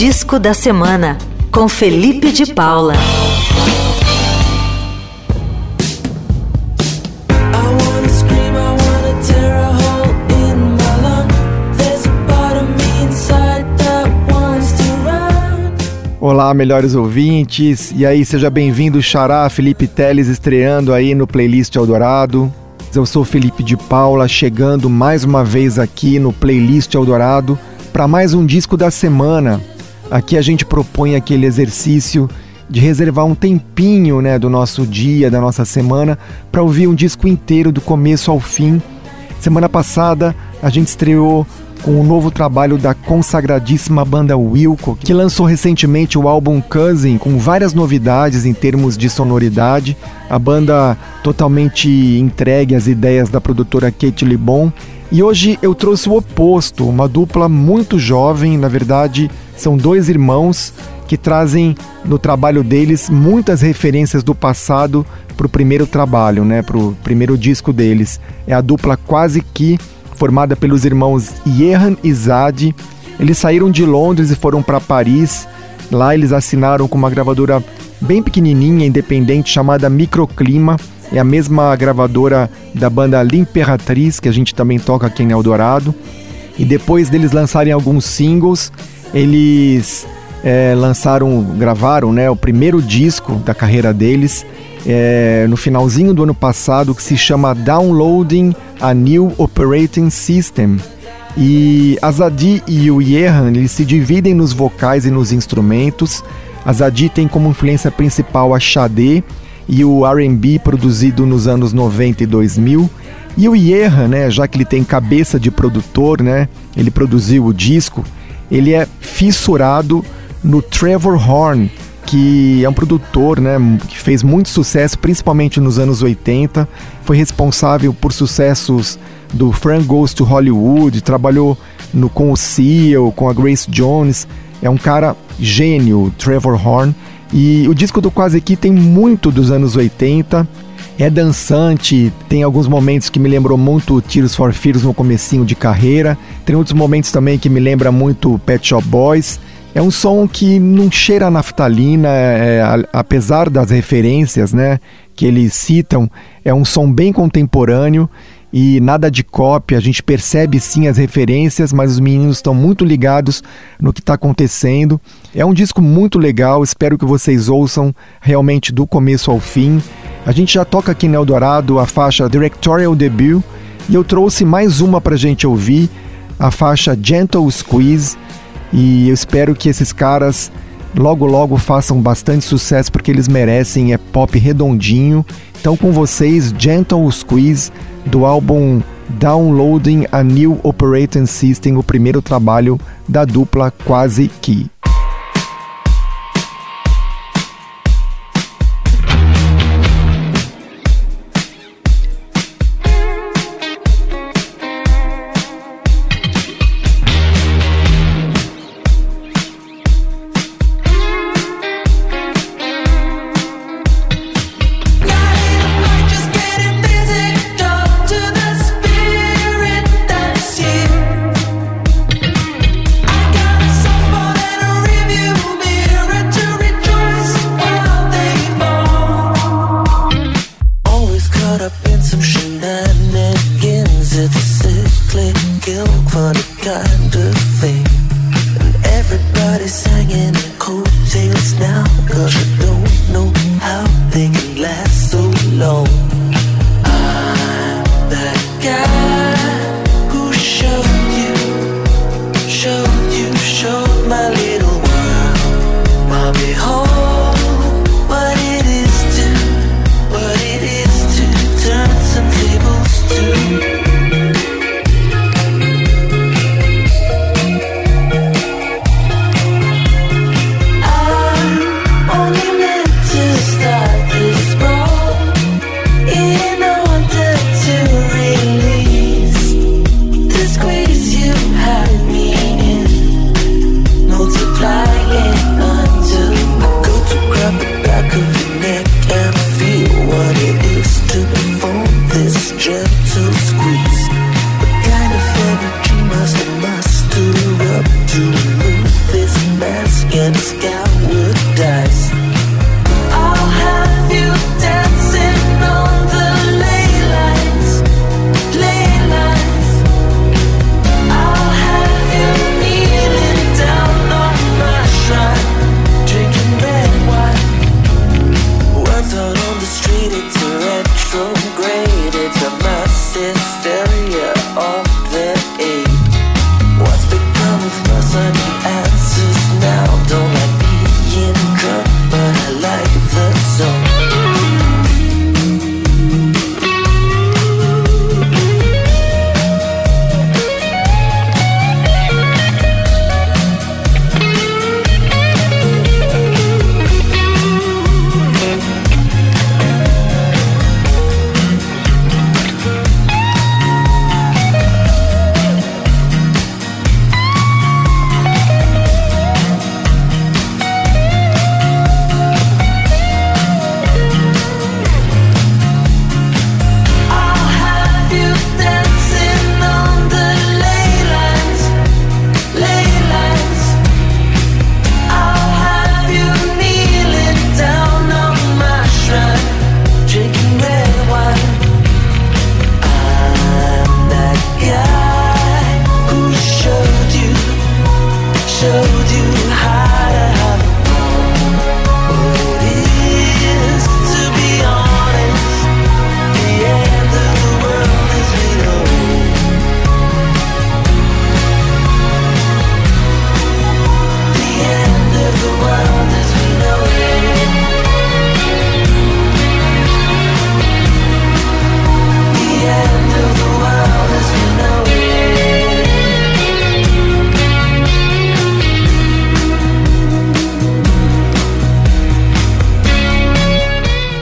Disco da Semana, com Felipe de Paula. Olá, melhores ouvintes. E aí, seja bem-vindo, Xará Felipe Teles estreando aí no playlist Eldorado. Eu sou Felipe de Paula, chegando mais uma vez aqui no playlist Eldorado para mais um disco da semana. Aqui a gente propõe aquele exercício de reservar um tempinho, né, do nosso dia, da nossa semana, para ouvir um disco inteiro do começo ao fim. Semana passada a gente estreou com o novo trabalho da consagradíssima banda Wilco, que lançou recentemente o álbum Cousin, com várias novidades em termos de sonoridade. A banda totalmente entregue às ideias da produtora Kate Libon. E hoje eu trouxe o oposto, uma dupla muito jovem, na verdade, são dois irmãos que trazem no trabalho deles muitas referências do passado para o primeiro trabalho, né, para o primeiro disco deles. É a dupla Quase Que formada pelos irmãos Jehan e Zad. Eles saíram de Londres e foram para Paris. Lá eles assinaram com uma gravadora bem pequenininha, independente, chamada Microclima. É a mesma gravadora da banda L'Imperatriz, que a gente também toca aqui em Eldorado. E depois deles lançarem alguns singles, eles é, lançaram, gravaram né, o primeiro disco da carreira deles é, no finalzinho do ano passado que se chama Downloading a New Operating System. E a Zadi e o Yehan eles se dividem nos vocais e nos instrumentos. A Zadi tem como influência principal a Xadê e o R&B produzido nos anos 90 e 2000. E o Yehan, né, já que ele tem cabeça de produtor, né, ele produziu o disco, ele é fissurado no Trevor Horn, que é um produtor né, que fez muito sucesso, principalmente nos anos 80. Foi responsável por sucessos do Frank Goes to Hollywood, trabalhou no, com o Seal, com a Grace Jones. É um cara gênio, Trevor Horn. E o disco do Quase Aqui tem muito dos anos 80. É dançante, tem alguns momentos que me lembrou muito Tears for Fears no comecinho de carreira. Tem outros momentos também que me lembra muito Pet Shop Boys. É um som que não cheira a naftalina, é, apesar das referências né, que eles citam, é um som bem contemporâneo e nada de cópia. A gente percebe sim as referências, mas os meninos estão muito ligados no que está acontecendo. É um disco muito legal, espero que vocês ouçam realmente do começo ao fim. A gente já toca aqui no Eldorado a faixa Directorial Debut e eu trouxe mais uma para gente ouvir, a faixa Gentle Squeeze e eu espero que esses caras logo logo façam bastante sucesso porque eles merecem, é pop redondinho. Então com vocês, Gentle Squeeze do álbum Downloading a New Operating System, o primeiro trabalho da dupla Quase Que.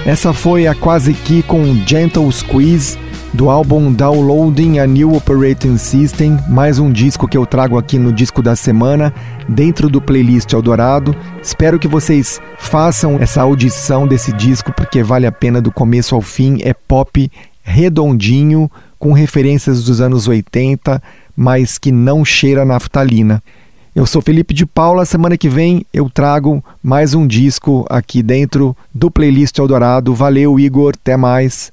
Essa foi a Quase Que com Gentle Squeeze do álbum Downloading a New Operating System, mais um disco que eu trago aqui no disco da semana, dentro do playlist Eldorado. Espero que vocês façam essa audição desse disco porque vale a pena do começo ao fim. É pop redondinho, com referências dos anos 80, mas que não cheira naftalina. Eu sou Felipe de Paula. Semana que vem eu trago mais um disco aqui dentro do playlist Eldorado. Valeu, Igor. Até mais.